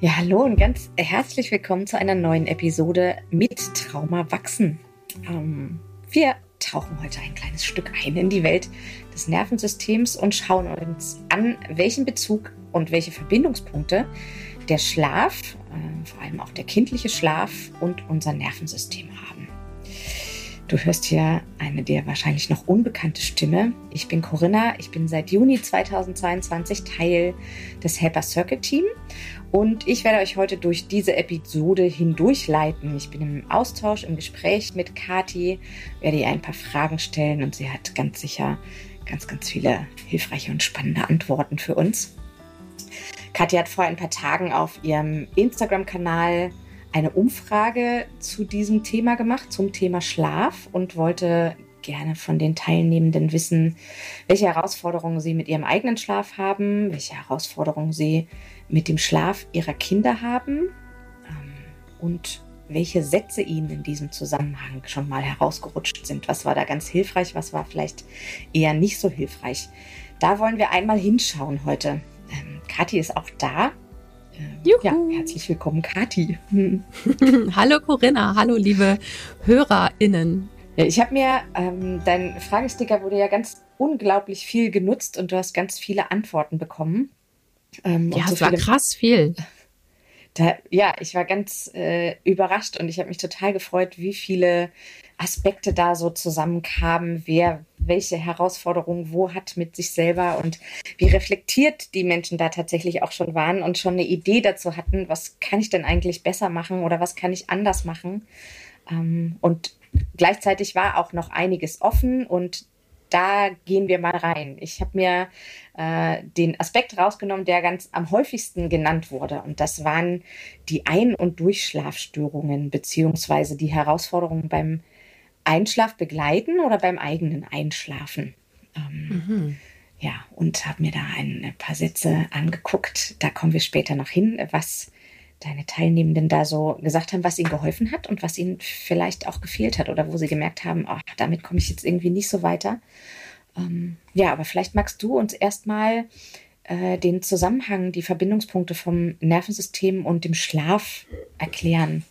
Ja, hallo und ganz herzlich willkommen zu einer neuen Episode mit Trauma wachsen. Ähm, wir tauchen heute ein kleines Stück ein in die Welt des Nervensystems und schauen uns an, welchen Bezug und welche Verbindungspunkte der Schlaf, äh, vor allem auch der kindliche Schlaf und unser Nervensystem haben. Du hörst hier eine dir wahrscheinlich noch unbekannte Stimme. Ich bin Corinna. Ich bin seit Juni 2022 Teil des Helper Circle Team und ich werde euch heute durch diese Episode hindurchleiten. Ich bin im Austausch, im Gespräch mit Kati, werde ihr ein paar Fragen stellen und sie hat ganz sicher ganz, ganz viele hilfreiche und spannende Antworten für uns. Kathi hat vor ein paar Tagen auf ihrem Instagram-Kanal eine Umfrage zu diesem Thema gemacht, zum Thema Schlaf und wollte gerne von den Teilnehmenden wissen, welche Herausforderungen sie mit ihrem eigenen Schlaf haben, welche Herausforderungen sie mit dem Schlaf ihrer Kinder haben ähm, und welche Sätze ihnen in diesem Zusammenhang schon mal herausgerutscht sind. Was war da ganz hilfreich, was war vielleicht eher nicht so hilfreich. Da wollen wir einmal hinschauen heute. Ähm, Kathi ist auch da Juhu. Ja, herzlich willkommen, Kati. hallo Corinna, hallo liebe HörerInnen. Ich habe mir, ähm, dein Fragesticker wurde ja ganz unglaublich viel genutzt und du hast ganz viele Antworten bekommen. Ähm, ja, so es war krass viel. Da, ja, ich war ganz äh, überrascht und ich habe mich total gefreut, wie viele Aspekte da so zusammenkamen, wer welche Herausforderungen wo hat mit sich selber und wie reflektiert die Menschen da tatsächlich auch schon waren und schon eine Idee dazu hatten, was kann ich denn eigentlich besser machen oder was kann ich anders machen. Ähm, und gleichzeitig war auch noch einiges offen und da gehen wir mal rein. Ich habe mir äh, den Aspekt rausgenommen, der ganz am häufigsten genannt wurde. Und das waren die Ein- und Durchschlafstörungen beziehungsweise die Herausforderungen beim Einschlaf begleiten oder beim eigenen Einschlafen. Ähm, mhm. Ja, und habe mir da ein paar Sätze angeguckt. Da kommen wir später noch hin, was deine Teilnehmenden da so gesagt haben, was ihnen geholfen hat und was ihnen vielleicht auch gefehlt hat oder wo sie gemerkt haben, ach, damit komme ich jetzt irgendwie nicht so weiter. Ähm, ja, aber vielleicht magst du uns erstmal äh, den Zusammenhang, die Verbindungspunkte vom Nervensystem und dem Schlaf erklären.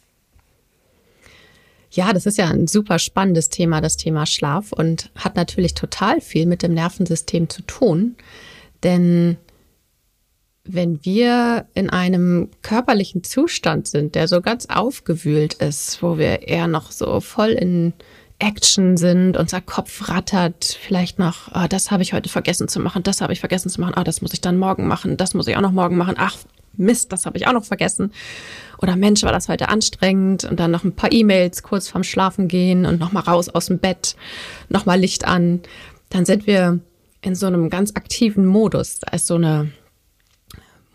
Ja, das ist ja ein super spannendes Thema, das Thema Schlaf und hat natürlich total viel mit dem Nervensystem zu tun. Denn wenn wir in einem körperlichen Zustand sind, der so ganz aufgewühlt ist, wo wir eher noch so voll in Action sind, unser Kopf rattert, vielleicht noch, oh, das habe ich heute vergessen zu machen, das habe ich vergessen zu machen, oh, das muss ich dann morgen machen, das muss ich auch noch morgen machen, ach, Mist, das habe ich auch noch vergessen. Oder Mensch, war das heute anstrengend und dann noch ein paar E-Mails kurz vorm Schlafen gehen und nochmal raus aus dem Bett, nochmal Licht an. Dann sind wir in so einem ganz aktiven Modus. Da ist so eine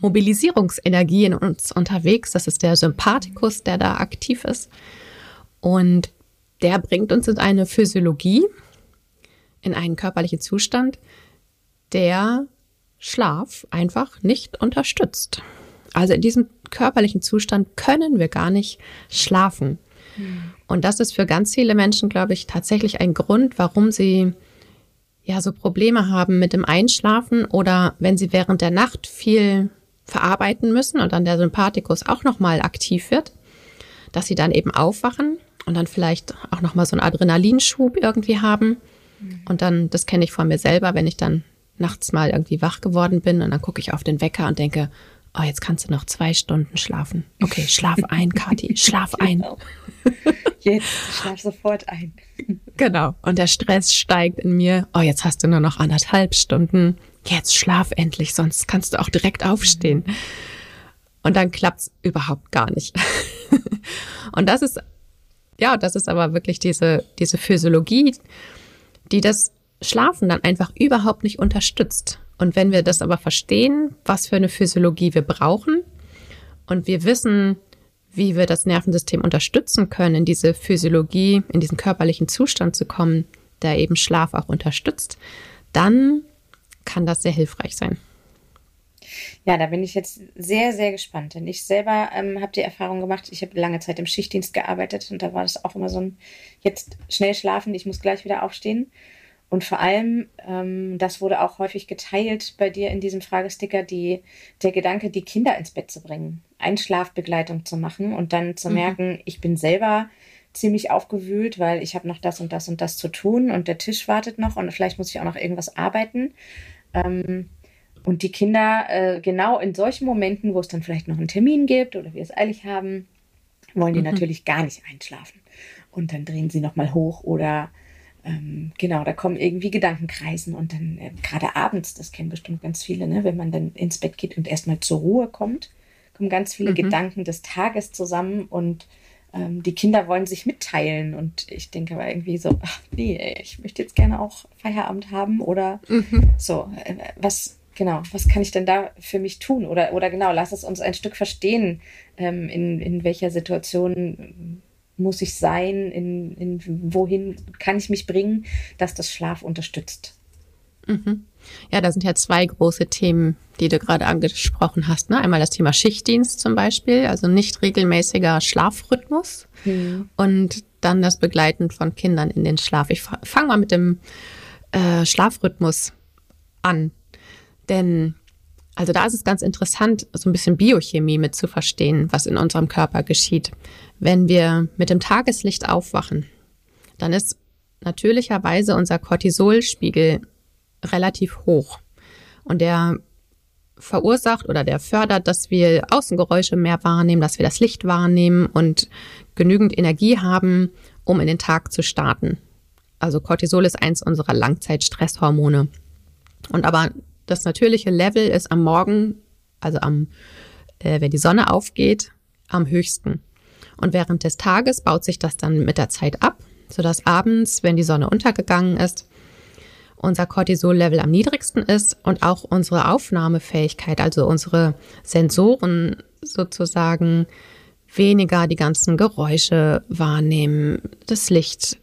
Mobilisierungsenergie in uns unterwegs. Das ist der Sympathikus, der da aktiv ist. Und der bringt uns in eine Physiologie, in einen körperlichen Zustand, der Schlaf einfach nicht unterstützt. Also in diesem körperlichen Zustand können wir gar nicht schlafen. Mhm. Und das ist für ganz viele Menschen, glaube ich, tatsächlich ein Grund, warum sie ja so Probleme haben mit dem Einschlafen oder wenn sie während der Nacht viel verarbeiten müssen und dann der Sympathikus auch nochmal aktiv wird, dass sie dann eben aufwachen und dann vielleicht auch nochmal so einen Adrenalinschub irgendwie haben. Mhm. Und dann, das kenne ich von mir selber, wenn ich dann nachts mal irgendwie wach geworden bin und dann gucke ich auf den Wecker und denke, oh, jetzt kannst du noch zwei Stunden schlafen. Okay, schlaf ein, Kathi, schlaf ein. Genau. Jetzt, schlaf sofort ein. Genau. Und der Stress steigt in mir. Oh, jetzt hast du nur noch anderthalb Stunden. Jetzt schlaf endlich, sonst kannst du auch direkt aufstehen. Und dann klappt's überhaupt gar nicht. Und das ist, ja, das ist aber wirklich diese, diese Physiologie, die das Schlafen dann einfach überhaupt nicht unterstützt. Und wenn wir das aber verstehen, was für eine Physiologie wir brauchen und wir wissen, wie wir das Nervensystem unterstützen können, in diese Physiologie, in diesen körperlichen Zustand zu kommen, der eben Schlaf auch unterstützt, dann kann das sehr hilfreich sein. Ja, da bin ich jetzt sehr, sehr gespannt. Denn ich selber ähm, habe die Erfahrung gemacht, ich habe lange Zeit im Schichtdienst gearbeitet und da war das auch immer so ein, jetzt schnell schlafen, ich muss gleich wieder aufstehen. Und vor allem, ähm, das wurde auch häufig geteilt bei dir in diesem Fragesticker, die, der Gedanke, die Kinder ins Bett zu bringen, Einschlafbegleitung zu machen und dann zu mhm. merken, ich bin selber ziemlich aufgewühlt, weil ich habe noch das und das und das zu tun und der Tisch wartet noch und vielleicht muss ich auch noch irgendwas arbeiten. Ähm, und die Kinder, äh, genau in solchen Momenten, wo es dann vielleicht noch einen Termin gibt oder wir es eilig haben, wollen die mhm. natürlich gar nicht einschlafen. Und dann drehen sie nochmal hoch oder ähm, genau, da kommen irgendwie Gedankenkreisen und dann äh, gerade abends, das kennen bestimmt ganz viele, ne, wenn man dann ins Bett geht und erstmal zur Ruhe kommt, kommen ganz viele mhm. Gedanken des Tages zusammen und ähm, die Kinder wollen sich mitteilen und ich denke aber irgendwie so, ach nee, ey, ich möchte jetzt gerne auch Feierabend haben oder mhm. so, äh, was genau, was kann ich denn da für mich tun oder oder genau, lass es uns ein Stück verstehen, ähm, in in welcher Situation muss ich sein, in, in wohin kann ich mich bringen, dass das Schlaf unterstützt. Mhm. Ja, da sind ja zwei große Themen, die du gerade angesprochen hast. Ne? Einmal das Thema Schichtdienst zum Beispiel, also nicht regelmäßiger Schlafrhythmus mhm. und dann das Begleiten von Kindern in den Schlaf. Ich fange mal mit dem äh, Schlafrhythmus an, denn also da ist es ganz interessant, so ein bisschen Biochemie mit zu verstehen, was in unserem Körper geschieht. Wenn wir mit dem Tageslicht aufwachen, dann ist natürlicherweise unser Cortisolspiegel relativ hoch. Und der verursacht oder der fördert, dass wir Außengeräusche mehr wahrnehmen, dass wir das Licht wahrnehmen und genügend Energie haben, um in den Tag zu starten. Also Cortisol ist eins unserer Langzeitstresshormone. Und aber das natürliche Level ist am Morgen, also am, äh, wenn die Sonne aufgeht, am höchsten. Und während des Tages baut sich das dann mit der Zeit ab, sodass abends, wenn die Sonne untergegangen ist, unser Cortisol-Level am niedrigsten ist und auch unsere Aufnahmefähigkeit, also unsere Sensoren sozusagen weniger die ganzen Geräusche wahrnehmen. Das Licht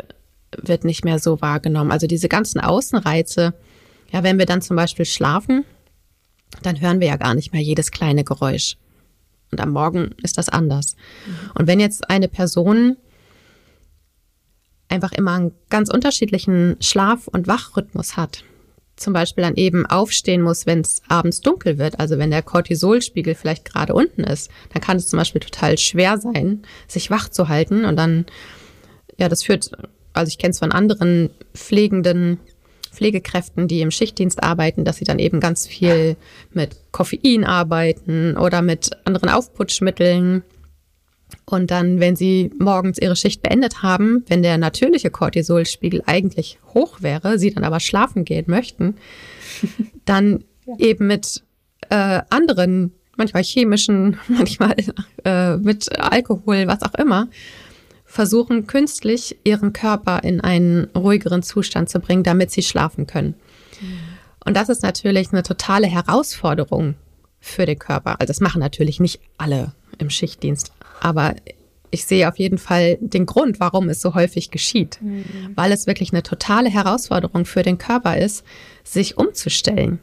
wird nicht mehr so wahrgenommen. Also diese ganzen Außenreize ja, wenn wir dann zum Beispiel schlafen, dann hören wir ja gar nicht mehr jedes kleine Geräusch. Und am Morgen ist das anders. Mhm. Und wenn jetzt eine Person einfach immer einen ganz unterschiedlichen Schlaf- und Wachrhythmus hat, zum Beispiel dann eben aufstehen muss, wenn es abends dunkel wird, also wenn der Cortisolspiegel vielleicht gerade unten ist, dann kann es zum Beispiel total schwer sein, sich wach zu halten. Und dann, ja, das führt, also ich kenne es von anderen Pflegenden, Pflegekräften, die im Schichtdienst arbeiten, dass sie dann eben ganz viel mit Koffein arbeiten oder mit anderen Aufputschmitteln. Und dann, wenn sie morgens ihre Schicht beendet haben, wenn der natürliche Cortisolspiegel eigentlich hoch wäre, sie dann aber schlafen gehen möchten, dann ja. eben mit äh, anderen, manchmal chemischen, manchmal äh, mit Alkohol, was auch immer, versuchen künstlich ihren Körper in einen ruhigeren Zustand zu bringen, damit sie schlafen können. Und das ist natürlich eine totale Herausforderung für den Körper. Also das machen natürlich nicht alle im Schichtdienst, aber ich sehe auf jeden Fall den Grund, warum es so häufig geschieht, mhm. weil es wirklich eine totale Herausforderung für den Körper ist, sich umzustellen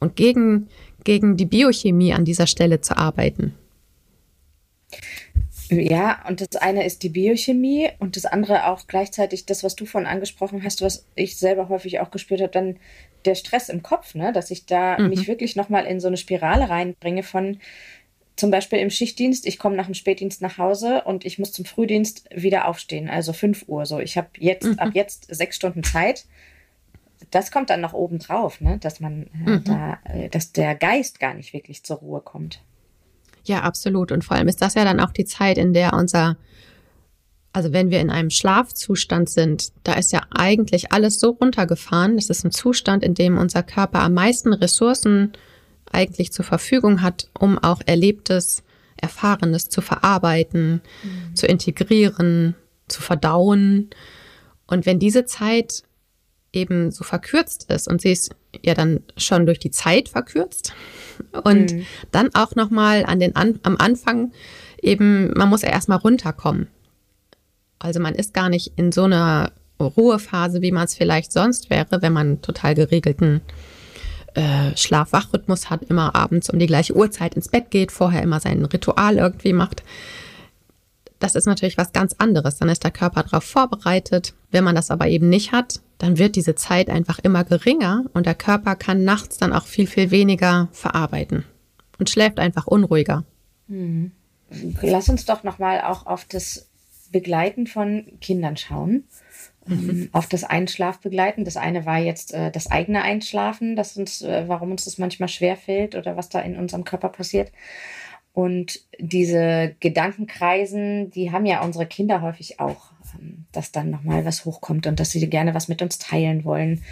und gegen, gegen die Biochemie an dieser Stelle zu arbeiten. Ja, und das eine ist die Biochemie und das andere auch gleichzeitig das, was du vorhin angesprochen hast, was ich selber häufig auch gespürt habe, dann der Stress im Kopf, ne? dass ich da mhm. mich wirklich nochmal in so eine Spirale reinbringe von zum Beispiel im Schichtdienst, ich komme nach dem Spätdienst nach Hause und ich muss zum Frühdienst wieder aufstehen, also 5 Uhr so. Ich habe jetzt mhm. ab jetzt sechs Stunden Zeit. Das kommt dann noch oben drauf, ne? dass man äh, mhm. da, äh, dass der Geist gar nicht wirklich zur Ruhe kommt. Ja, absolut. Und vor allem ist das ja dann auch die Zeit, in der unser, also wenn wir in einem Schlafzustand sind, da ist ja eigentlich alles so runtergefahren. Das ist ein Zustand, in dem unser Körper am meisten Ressourcen eigentlich zur Verfügung hat, um auch Erlebtes, Erfahrenes zu verarbeiten, mhm. zu integrieren, zu verdauen. Und wenn diese Zeit eben so verkürzt ist und sie ist ja dann schon durch die Zeit verkürzt und mhm. dann auch noch mal an den an, am Anfang eben man muss ja erstmal runterkommen. Also man ist gar nicht in so einer Ruhephase, wie man es vielleicht sonst wäre, wenn man total geregelten äh, Schlaf-Wach-Rhythmus hat, immer abends um die gleiche Uhrzeit ins Bett geht, vorher immer sein Ritual irgendwie macht. das ist natürlich was ganz anderes. Dann ist der Körper darauf vorbereitet. Wenn man das aber eben nicht hat, dann wird diese Zeit einfach immer geringer und der Körper kann nachts dann auch viel, viel weniger verarbeiten und schläft einfach unruhiger. Hm. Lass uns doch nochmal auch auf das Begleiten von Kindern schauen. Mhm. Auf das Einschlafbegleiten. Das eine war jetzt äh, das eigene Einschlafen, das uns, äh, warum uns das manchmal schwer fällt oder was da in unserem Körper passiert. Und diese Gedankenkreisen, die haben ja unsere Kinder häufig auch, ähm, dass dann nochmal was hochkommt und dass sie gerne was mit uns teilen wollen.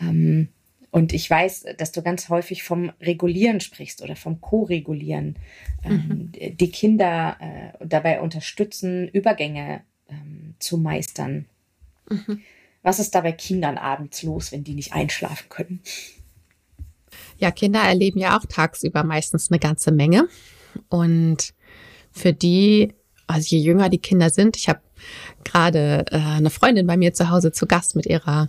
Ähm, und ich weiß, dass du ganz häufig vom Regulieren sprichst oder vom Co-Regulieren. Ähm, mhm. Die Kinder äh, dabei unterstützen, Übergänge ähm, zu meistern. Mhm. Was ist da bei Kindern abends los, wenn die nicht einschlafen können? Ja, Kinder erleben ja auch tagsüber meistens eine ganze Menge. Und für die, also je jünger die Kinder sind, ich habe gerade äh, eine Freundin bei mir zu Hause zu Gast mit ihrer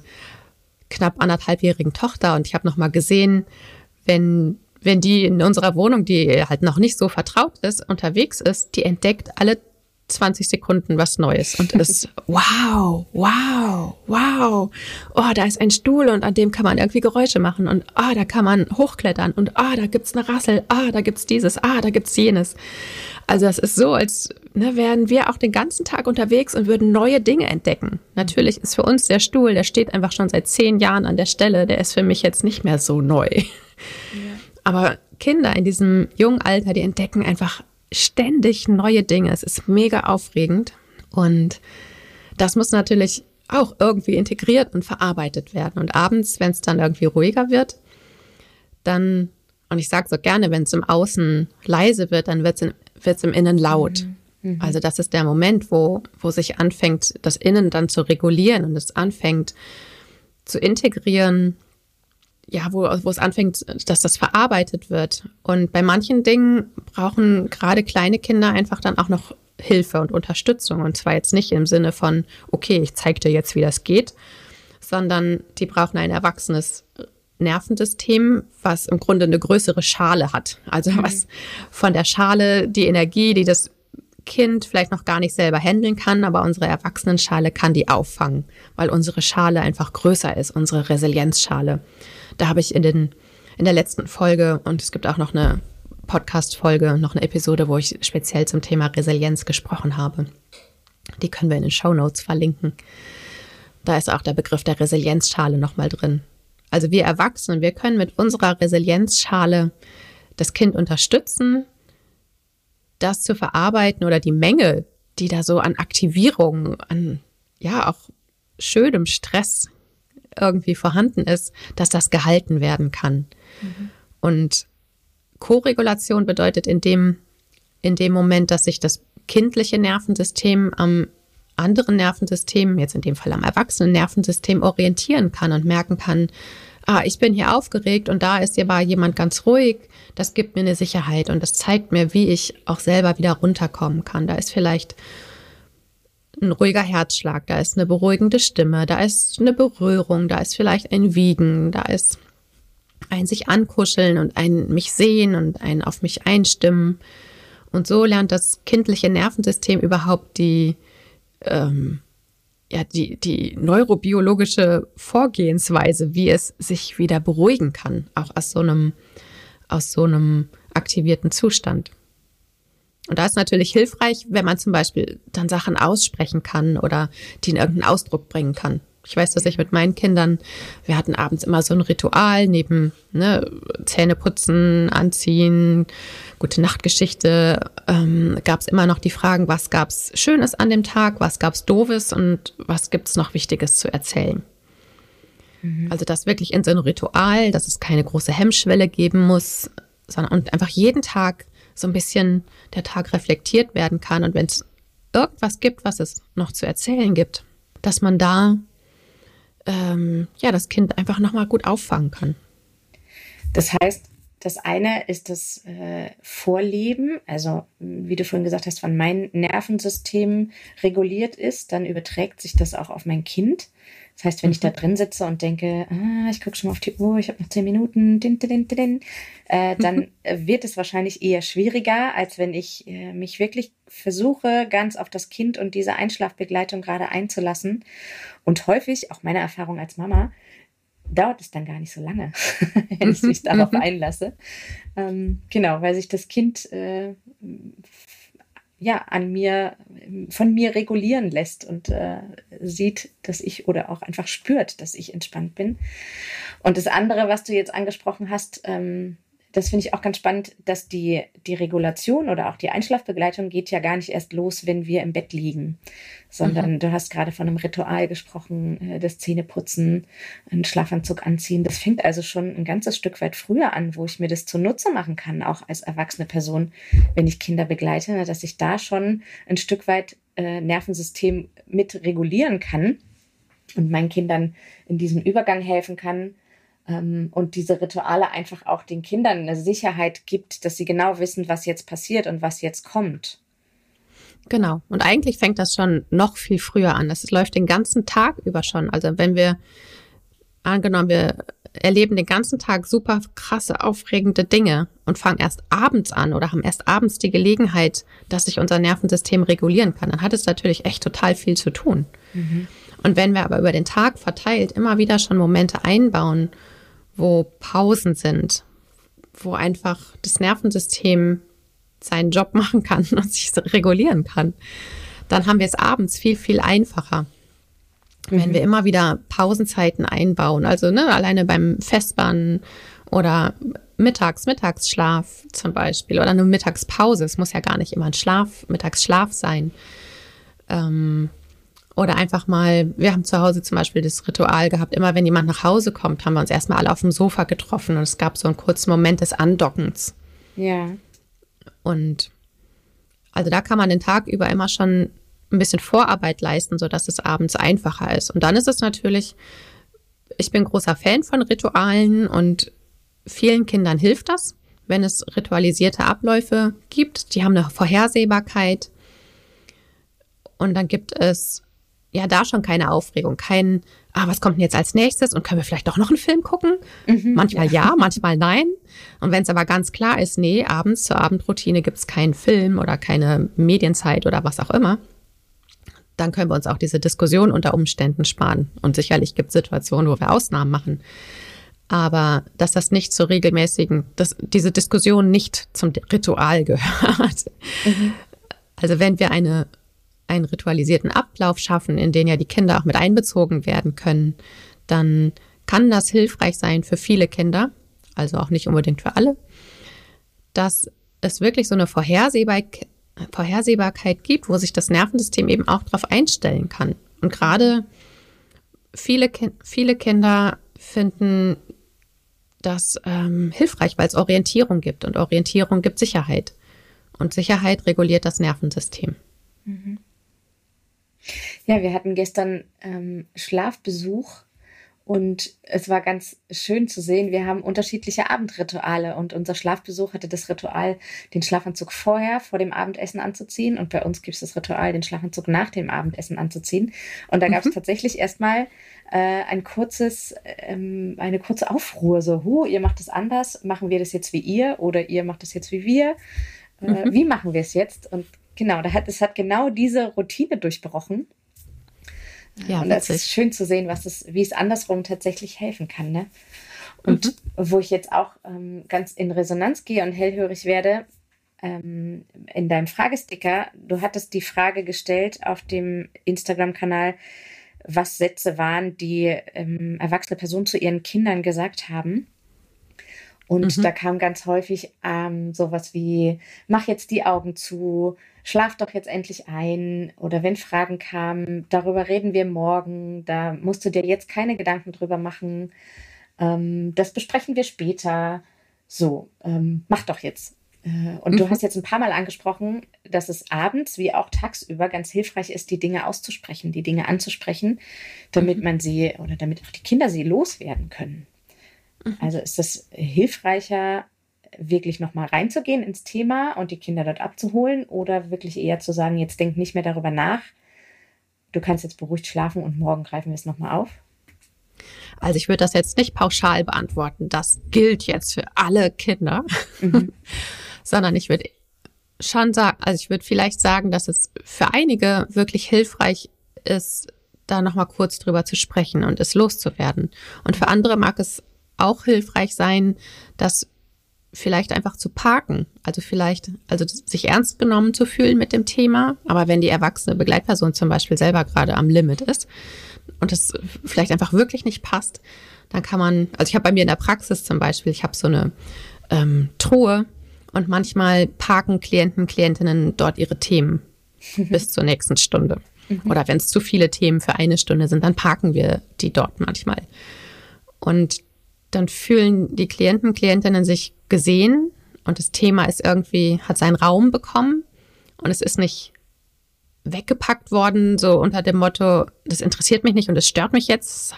knapp anderthalbjährigen Tochter und ich habe noch mal gesehen, wenn wenn die in unserer Wohnung, die halt noch nicht so vertraut ist, unterwegs ist, die entdeckt alle 20 Sekunden was Neues und ist wow, wow, wow. Oh, da ist ein Stuhl und an dem kann man irgendwie Geräusche machen und ah, da kann man hochklettern und ah, da gibt's eine Rassel, ah, da gibt's dieses, ah, da gibt's jenes. Also das ist so, als ne, wären wir auch den ganzen Tag unterwegs und würden neue Dinge entdecken. Natürlich ist für uns der Stuhl, der steht einfach schon seit zehn Jahren an der Stelle, der ist für mich jetzt nicht mehr so neu. Ja. Aber Kinder in diesem jungen Alter, die entdecken einfach ständig neue Dinge. Es ist mega aufregend und das muss natürlich auch irgendwie integriert und verarbeitet werden. Und abends, wenn es dann irgendwie ruhiger wird, dann, und ich sage so gerne, wenn es im Außen leise wird, dann wird es im Innen laut. Mhm. Mhm. Also das ist der Moment, wo, wo sich anfängt, das Innen dann zu regulieren und es anfängt zu integrieren ja, wo, wo es anfängt, dass das verarbeitet wird. Und bei manchen Dingen brauchen gerade kleine Kinder einfach dann auch noch Hilfe und Unterstützung. Und zwar jetzt nicht im Sinne von, okay, ich zeige dir jetzt, wie das geht, sondern die brauchen ein erwachsenes Nervensystem, was im Grunde eine größere Schale hat. Also mhm. was von der Schale die Energie, die das Kind vielleicht noch gar nicht selber handeln kann, aber unsere Erwachsenenschale kann die auffangen, weil unsere Schale einfach größer ist, unsere Resilienzschale. Da habe ich in, den, in der letzten Folge, und es gibt auch noch eine Podcast-Folge, noch eine Episode, wo ich speziell zum Thema Resilienz gesprochen habe. Die können wir in den Show Notes verlinken. Da ist auch der Begriff der Resilienzschale nochmal drin. Also wir Erwachsenen, wir können mit unserer Resilienzschale das Kind unterstützen, das zu verarbeiten oder die Menge, die da so an Aktivierung, an ja auch schönem Stress irgendwie vorhanden ist, dass das gehalten werden kann. Mhm. Und Koregulation bedeutet in dem, in dem Moment, dass sich das kindliche Nervensystem am anderen Nervensystem, jetzt in dem Fall am erwachsenen Nervensystem, orientieren kann und merken kann, ah, ich bin hier aufgeregt und da ist hier war jemand ganz ruhig. Das gibt mir eine Sicherheit und das zeigt mir, wie ich auch selber wieder runterkommen kann. Da ist vielleicht ein ruhiger Herzschlag, da ist eine beruhigende Stimme, da ist eine Berührung, da ist vielleicht ein Wiegen, da ist ein sich ankuscheln und ein mich sehen und ein auf mich einstimmen. Und so lernt das kindliche Nervensystem überhaupt die, ähm, ja, die, die neurobiologische Vorgehensweise, wie es sich wieder beruhigen kann, auch aus so einem, aus so einem aktivierten Zustand. Und da ist natürlich hilfreich, wenn man zum Beispiel dann Sachen aussprechen kann oder die in irgendeinen Ausdruck bringen kann. Ich weiß, dass ich mit meinen Kindern, wir hatten abends immer so ein Ritual neben ne, Zähne putzen, anziehen, gute Nachtgeschichte, ähm, gab es immer noch die Fragen, was gab es Schönes an dem Tag, was gab es Doofes und was gibt es noch Wichtiges zu erzählen. Mhm. Also das wirklich in so ein Ritual, dass es keine große Hemmschwelle geben muss, sondern und einfach jeden Tag so ein bisschen der Tag reflektiert werden kann und wenn es irgendwas gibt, was es noch zu erzählen gibt, dass man da ähm, ja das Kind einfach noch mal gut auffangen kann. Das heißt, das eine ist das äh, Vorleben, also wie du vorhin gesagt hast, wenn mein Nervensystem reguliert ist, dann überträgt sich das auch auf mein Kind. Das heißt, wenn mhm. ich da mhm. drin sitze und denke, ah, ich gucke schon mal auf die Uhr, ich habe noch zehn Minuten, din, din, din, äh, dann mhm. wird es wahrscheinlich eher schwieriger, als wenn ich äh, mich wirklich versuche, ganz auf das Kind und diese Einschlafbegleitung gerade einzulassen. Und häufig, auch meine Erfahrung als Mama, dauert es dann gar nicht so lange, wenn ich mich darauf mhm. einlasse. Ähm, genau, weil sich das Kind äh, ja an mir von mir regulieren lässt und äh, sieht, dass ich oder auch einfach spürt, dass ich entspannt bin. Und das andere, was du jetzt angesprochen hast, ähm, das finde ich auch ganz spannend, dass die, die Regulation oder auch die Einschlafbegleitung geht ja gar nicht erst los, wenn wir im Bett liegen, sondern mhm. du hast gerade von einem Ritual gesprochen, äh, das Zähneputzen, einen Schlafanzug anziehen. Das fängt also schon ein ganzes Stück weit früher an, wo ich mir das zunutze machen kann, auch als erwachsene Person, wenn ich Kinder begleite, dass ich da schon ein Stück weit äh, Nervensystem mit regulieren kann und meinen Kindern in diesem Übergang helfen kann, und diese Rituale einfach auch den Kindern eine Sicherheit gibt, dass sie genau wissen, was jetzt passiert und was jetzt kommt. Genau. Und eigentlich fängt das schon noch viel früher an. Das läuft den ganzen Tag über schon. Also wenn wir, angenommen, wir erleben den ganzen Tag super krasse, aufregende Dinge und fangen erst abends an oder haben erst abends die Gelegenheit, dass sich unser Nervensystem regulieren kann, dann hat es natürlich echt total viel zu tun. Mhm. Und wenn wir aber über den Tag verteilt immer wieder schon Momente einbauen, wo Pausen sind, wo einfach das Nervensystem seinen Job machen kann und sich regulieren kann, dann haben wir es abends viel, viel einfacher. Mhm. Wenn wir immer wieder Pausenzeiten einbauen, also ne, alleine beim Festbannen oder mittags, Mittagsschlaf zum Beispiel oder eine Mittagspause, es muss ja gar nicht immer ein Schlaf, Mittagsschlaf sein. Ähm, oder einfach mal, wir haben zu Hause zum Beispiel das Ritual gehabt, immer wenn jemand nach Hause kommt, haben wir uns erstmal alle auf dem Sofa getroffen und es gab so einen kurzen Moment des Andockens. Ja. Und also da kann man den Tag über immer schon ein bisschen Vorarbeit leisten, sodass es abends einfacher ist. Und dann ist es natürlich, ich bin großer Fan von Ritualen und vielen Kindern hilft das, wenn es ritualisierte Abläufe gibt. Die haben eine Vorhersehbarkeit. Und dann gibt es ja da schon keine Aufregung, kein, ah, was kommt denn jetzt als nächstes und können wir vielleicht doch noch einen Film gucken? Mhm, manchmal ja. ja. manchmal nein. Und wenn es aber ganz klar ist, nee, abends zur Abendroutine gibt es keinen Film oder keine Medienzeit oder was auch immer, dann können wir uns auch diese Diskussion unter Umständen sparen. Und sicherlich gibt es Situationen, wo wir Ausnahmen machen. Aber dass das nicht zur regelmäßigen, dass diese Diskussion nicht zum Ritual gehört. Mhm. Also wenn wir eine einen ritualisierten Ablauf schaffen, in den ja die Kinder auch mit einbezogen werden können, dann kann das hilfreich sein für viele Kinder, also auch nicht unbedingt für alle, dass es wirklich so eine Vorhersehbarkeit, gibt, wo sich das Nervensystem eben auch darauf einstellen kann. Und gerade viele, viele Kinder finden das ähm, hilfreich, weil es Orientierung gibt und Orientierung gibt Sicherheit. Und Sicherheit reguliert das Nervensystem. Mhm. Ja, wir hatten gestern ähm, Schlafbesuch und es war ganz schön zu sehen. Wir haben unterschiedliche Abendrituale und unser Schlafbesuch hatte das Ritual, den Schlafanzug vorher, vor dem Abendessen anzuziehen. Und bei uns gibt es das Ritual, den Schlafanzug nach dem Abendessen anzuziehen. Und da gab es mhm. tatsächlich erstmal äh, ein kurzes, ähm, eine kurze Aufruhr. So, hu, ihr macht es anders, machen wir das jetzt wie ihr oder ihr macht es jetzt wie wir. Äh, mhm. Wie machen wir es jetzt? Und Genau, da hat, es hat genau diese Routine durchbrochen. Ja, und es ist schön zu sehen, was es, wie es andersrum tatsächlich helfen kann. Ne? Und mhm. wo ich jetzt auch ähm, ganz in Resonanz gehe und hellhörig werde, ähm, in deinem Fragesticker, du hattest die Frage gestellt auf dem Instagram-Kanal, was Sätze waren, die ähm, erwachsene Personen zu ihren Kindern gesagt haben. Und mhm. da kam ganz häufig ähm, sowas wie, mach jetzt die Augen zu, schlaf doch jetzt endlich ein. Oder wenn Fragen kamen, darüber reden wir morgen, da musst du dir jetzt keine Gedanken drüber machen. Ähm, das besprechen wir später. So, ähm, mach doch jetzt. Äh, und mhm. du hast jetzt ein paar Mal angesprochen, dass es abends wie auch tagsüber ganz hilfreich ist, die Dinge auszusprechen, die Dinge anzusprechen, damit mhm. man sie oder damit auch die Kinder sie loswerden können. Mhm. Also ist es hilfreicher, wirklich nochmal reinzugehen ins Thema und die Kinder dort abzuholen oder wirklich eher zu sagen, jetzt denk nicht mehr darüber nach, du kannst jetzt beruhigt schlafen und morgen greifen wir es nochmal auf? Also ich würde das jetzt nicht pauschal beantworten, das gilt jetzt für alle Kinder, mhm. sondern ich würde schon sagen, also ich würde vielleicht sagen, dass es für einige wirklich hilfreich ist, da nochmal kurz drüber zu sprechen und es loszuwerden. Und für andere mag es auch hilfreich sein, das vielleicht einfach zu parken. Also vielleicht, also sich ernst genommen zu fühlen mit dem Thema. Aber wenn die erwachsene Begleitperson zum Beispiel selber gerade am Limit ist und es vielleicht einfach wirklich nicht passt, dann kann man, also ich habe bei mir in der Praxis zum Beispiel, ich habe so eine ähm, Truhe und manchmal parken Klienten, Klientinnen dort ihre Themen bis zur nächsten Stunde. Mhm. Oder wenn es zu viele Themen für eine Stunde sind, dann parken wir die dort manchmal. Und dann fühlen die Klienten, Klientinnen sich gesehen und das Thema ist irgendwie, hat seinen Raum bekommen und es ist nicht weggepackt worden, so unter dem Motto, das interessiert mich nicht und es stört mich jetzt,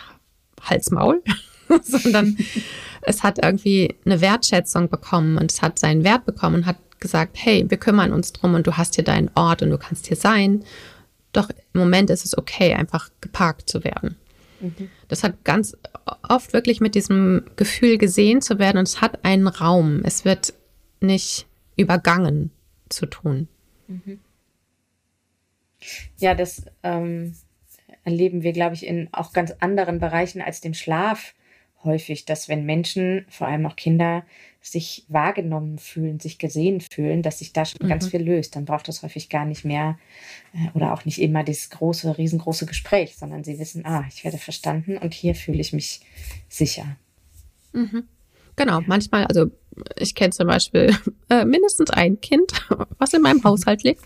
Hals Maul, sondern es hat irgendwie eine Wertschätzung bekommen und es hat seinen Wert bekommen und hat gesagt, hey, wir kümmern uns drum und du hast hier deinen Ort und du kannst hier sein. Doch im Moment ist es okay, einfach geparkt zu werden. Mhm. Das hat ganz oft wirklich mit diesem Gefühl gesehen zu werden und es hat einen Raum. Es wird nicht übergangen zu tun. Mhm. Ja, das ähm, erleben wir, glaube ich, in auch ganz anderen Bereichen als dem Schlaf häufig, dass wenn Menschen, vor allem auch Kinder, sich wahrgenommen fühlen, sich gesehen fühlen, dass sich da schon mhm. ganz viel löst. Dann braucht es häufig gar nicht mehr äh, oder auch nicht immer dieses große, riesengroße Gespräch, sondern sie wissen, ah, ich werde verstanden und hier fühle ich mich sicher. Mhm. Genau, manchmal, also ich kenne zum Beispiel äh, mindestens ein Kind, was in meinem Haushalt liegt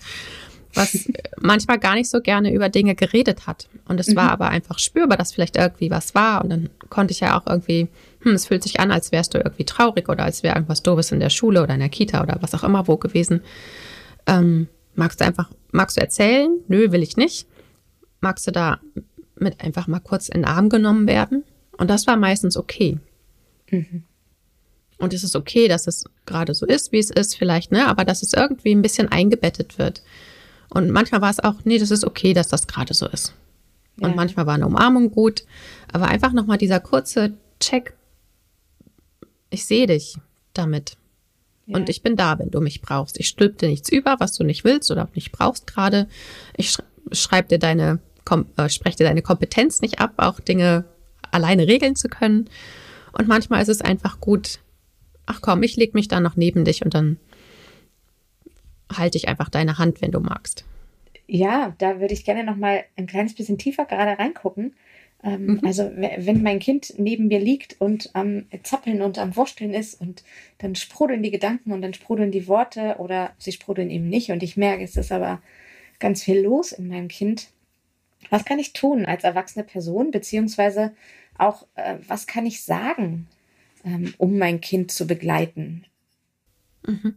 was manchmal gar nicht so gerne über Dinge geredet hat. Und es mhm. war aber einfach spürbar, dass vielleicht irgendwie was war. Und dann konnte ich ja auch irgendwie, hm, es fühlt sich an, als wärst du irgendwie traurig oder als wäre irgendwas Doofes in der Schule oder in der Kita oder was auch immer wo gewesen. Ähm, magst du einfach, magst du erzählen? Nö, will ich nicht. Magst du da mit einfach mal kurz in den Arm genommen werden? Und das war meistens okay. Mhm. Und es ist okay, dass es gerade so ist, wie es ist, vielleicht, ne? Aber dass es irgendwie ein bisschen eingebettet wird. Und manchmal war es auch, nee, das ist okay, dass das gerade so ist. Ja. Und manchmal war eine Umarmung gut. Aber einfach nochmal dieser kurze Check. Ich sehe dich damit. Ja. Und ich bin da, wenn du mich brauchst. Ich stülp dir nichts über, was du nicht willst oder nicht brauchst gerade. Ich schreibe dir deine, äh, spreche dir deine Kompetenz nicht ab, auch Dinge alleine regeln zu können. Und manchmal ist es einfach gut, ach komm, ich leg mich da noch neben dich und dann halte ich einfach deine Hand, wenn du magst. Ja, da würde ich gerne noch mal ein kleines bisschen tiefer gerade reingucken. Ähm, mhm. Also wenn mein Kind neben mir liegt und am Zappeln und am Wursteln ist und dann sprudeln die Gedanken und dann sprudeln die Worte oder sie sprudeln eben nicht und ich merke, es ist aber ganz viel los in meinem Kind. Was kann ich tun als erwachsene Person, beziehungsweise auch, äh, was kann ich sagen, ähm, um mein Kind zu begleiten? Mhm.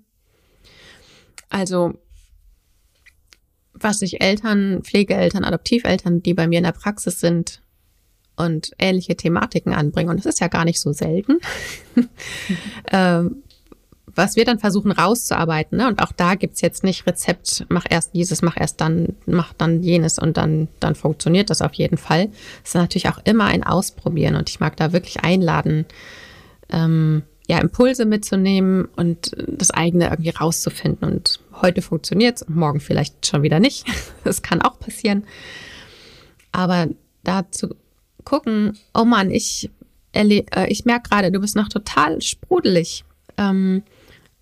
Also was sich Eltern, Pflegeeltern, Adoptiveltern, die bei mir in der Praxis sind und ähnliche Thematiken anbringen, und das ist ja gar nicht so selten, ähm, was wir dann versuchen rauszuarbeiten, ne? und auch da gibt's jetzt nicht Rezept, mach erst dieses, mach erst dann, mach dann jenes und dann, dann funktioniert das auf jeden Fall. Es ist natürlich auch immer ein Ausprobieren und ich mag da wirklich einladen, ähm, ja, Impulse mitzunehmen und das eigene irgendwie rauszufinden. Und heute funktioniert es und morgen vielleicht schon wieder nicht. Das kann auch passieren. Aber da zu gucken, oh Mann, ich, äh, ich merke gerade, du bist noch total sprudelig. Ähm,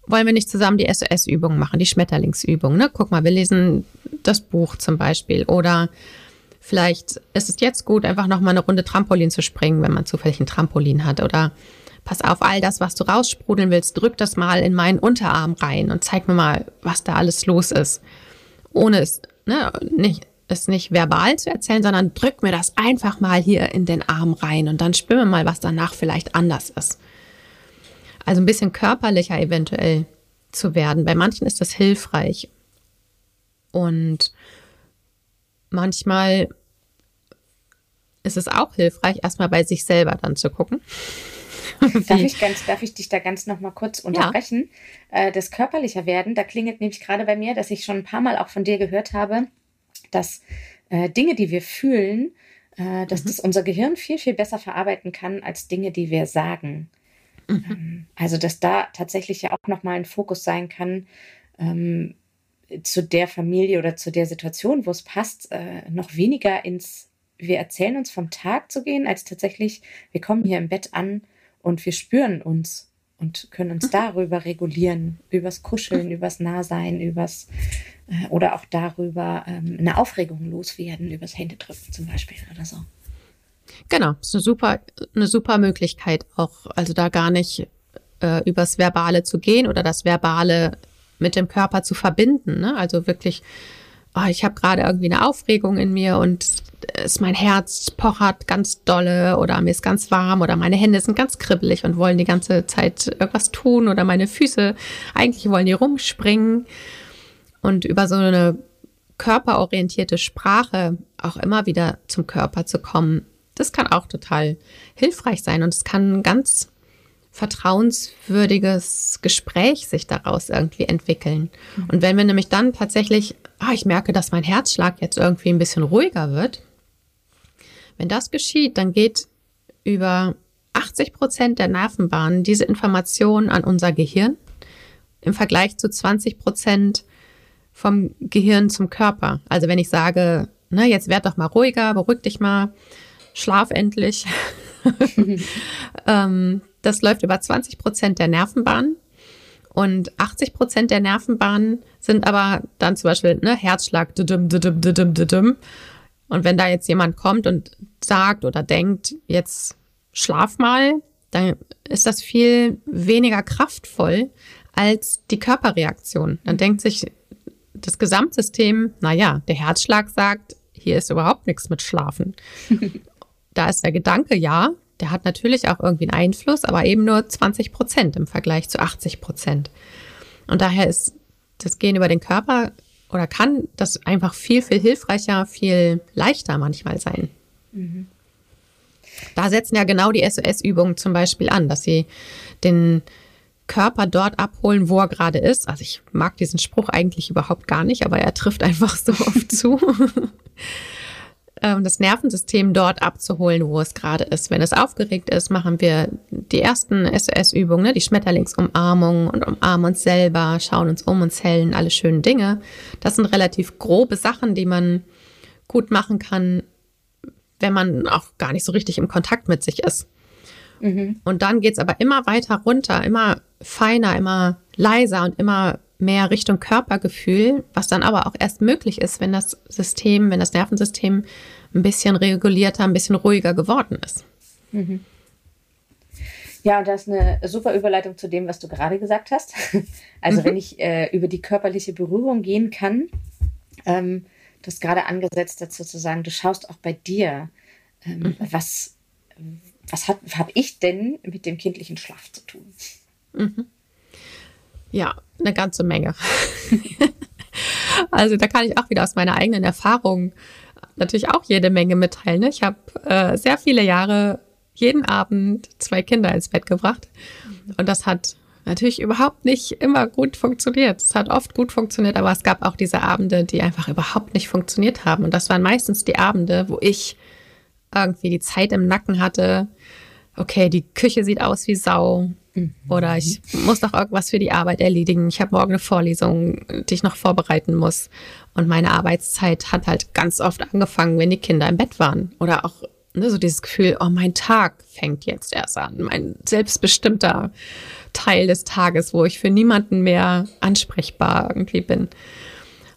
wollen wir nicht zusammen die SOS-Übung machen, die Schmetterlingsübung? Ne? Guck mal, wir lesen das Buch zum Beispiel. Oder vielleicht ist es jetzt gut, einfach noch mal eine Runde Trampolin zu springen, wenn man zufällig ein Trampolin hat. Oder pass auf, all das, was du raussprudeln willst, drück das mal in meinen Unterarm rein und zeig mir mal, was da alles los ist. Ohne es, ne, nicht, es nicht verbal zu erzählen, sondern drück mir das einfach mal hier in den Arm rein und dann spür mir mal, was danach vielleicht anders ist. Also ein bisschen körperlicher eventuell zu werden. Bei manchen ist das hilfreich. Und manchmal ist es auch hilfreich, erstmal bei sich selber dann zu gucken. darf, ich ganz, darf ich dich da ganz noch mal kurz unterbrechen? Ja. Äh, das körperlicher werden, da klingelt nämlich gerade bei mir, dass ich schon ein paar Mal auch von dir gehört habe, dass äh, Dinge, die wir fühlen, äh, dass mhm. das unser Gehirn viel, viel besser verarbeiten kann als Dinge, die wir sagen. Mhm. Ähm, also, dass da tatsächlich ja auch nochmal ein Fokus sein kann, ähm, zu der Familie oder zu der Situation, wo es passt, äh, noch weniger ins, wir erzählen uns vom Tag zu gehen, als tatsächlich, wir kommen hier im Bett an und wir spüren uns und können uns mhm. darüber regulieren, übers Kuscheln, übers Nahsein, übers äh, oder auch darüber ähm, eine Aufregung loswerden, übers Händedrücken zum Beispiel oder so. Genau, ist eine super, eine super Möglichkeit auch, also da gar nicht äh, übers Verbale zu gehen oder das Verbale mit dem Körper zu verbinden. Ne? Also wirklich, oh, ich habe gerade irgendwie eine Aufregung in mir und ist mein Herz pochert ganz dolle oder mir ist ganz warm oder meine Hände sind ganz kribbelig und wollen die ganze Zeit irgendwas tun oder meine Füße, eigentlich wollen die rumspringen. Und über so eine körperorientierte Sprache auch immer wieder zum Körper zu kommen, das kann auch total hilfreich sein und es kann ein ganz vertrauenswürdiges Gespräch sich daraus irgendwie entwickeln. Mhm. Und wenn wir nämlich dann tatsächlich, ah, ich merke, dass mein Herzschlag jetzt irgendwie ein bisschen ruhiger wird, wenn das geschieht, dann geht über 80 Prozent der Nervenbahnen diese Information an unser Gehirn im Vergleich zu 20 Prozent vom Gehirn zum Körper. Also wenn ich sage, ne, jetzt werd doch mal ruhiger, beruhig dich mal, schlaf endlich. ähm, das läuft über 20 Prozent der Nervenbahnen. Und 80 Prozent der Nervenbahnen sind aber dann zum Beispiel ne, Herzschlag. Und wenn da jetzt jemand kommt und sagt oder denkt, jetzt schlaf mal, dann ist das viel weniger kraftvoll als die Körperreaktion. Dann denkt sich das Gesamtsystem, naja, der Herzschlag sagt, hier ist überhaupt nichts mit Schlafen. da ist der Gedanke, ja, der hat natürlich auch irgendwie einen Einfluss, aber eben nur 20 Prozent im Vergleich zu 80 Prozent. Und daher ist das Gehen über den Körper oder kann das einfach viel, viel hilfreicher, viel leichter manchmal sein. Mhm. Da setzen ja genau die SOS-Übungen zum Beispiel an, dass sie den Körper dort abholen, wo er gerade ist. Also ich mag diesen Spruch eigentlich überhaupt gar nicht, aber er trifft einfach so oft zu. Ähm, das Nervensystem dort abzuholen, wo es gerade ist. Wenn es aufgeregt ist, machen wir die ersten SOS-Übungen, ne? die Schmetterlingsumarmung und umarmen uns selber, schauen uns um uns hellen, alle schönen Dinge. Das sind relativ grobe Sachen, die man gut machen kann, wenn man auch gar nicht so richtig im Kontakt mit sich ist. Mhm. Und dann geht's aber immer weiter runter, immer feiner, immer leiser und immer mehr Richtung Körpergefühl, was dann aber auch erst möglich ist, wenn das System, wenn das Nervensystem ein bisschen regulierter, ein bisschen ruhiger geworden ist. Mhm. Ja, und das ist eine super Überleitung zu dem, was du gerade gesagt hast. Also mhm. wenn ich äh, über die körperliche Berührung gehen kann, ähm, du hast gerade angesetzt dazu zu sagen, du schaust auch bei dir, ähm, mhm. was, was habe ich denn mit dem kindlichen Schlaf zu tun? Mhm. Ja, eine ganze Menge. also da kann ich auch wieder aus meiner eigenen Erfahrung natürlich auch jede Menge mitteilen. Ne? Ich habe äh, sehr viele Jahre jeden Abend zwei Kinder ins Bett gebracht und das hat natürlich überhaupt nicht immer gut funktioniert. Es hat oft gut funktioniert, aber es gab auch diese Abende, die einfach überhaupt nicht funktioniert haben. Und das waren meistens die Abende, wo ich irgendwie die Zeit im Nacken hatte. Okay, die Küche sieht aus wie Sau. Oder ich muss noch irgendwas für die Arbeit erledigen. Ich habe morgen eine Vorlesung, die ich noch vorbereiten muss. Und meine Arbeitszeit hat halt ganz oft angefangen, wenn die Kinder im Bett waren. Oder auch ne, so dieses Gefühl, oh, mein Tag fängt jetzt erst an. Mein selbstbestimmter Teil des Tages, wo ich für niemanden mehr ansprechbar irgendwie bin.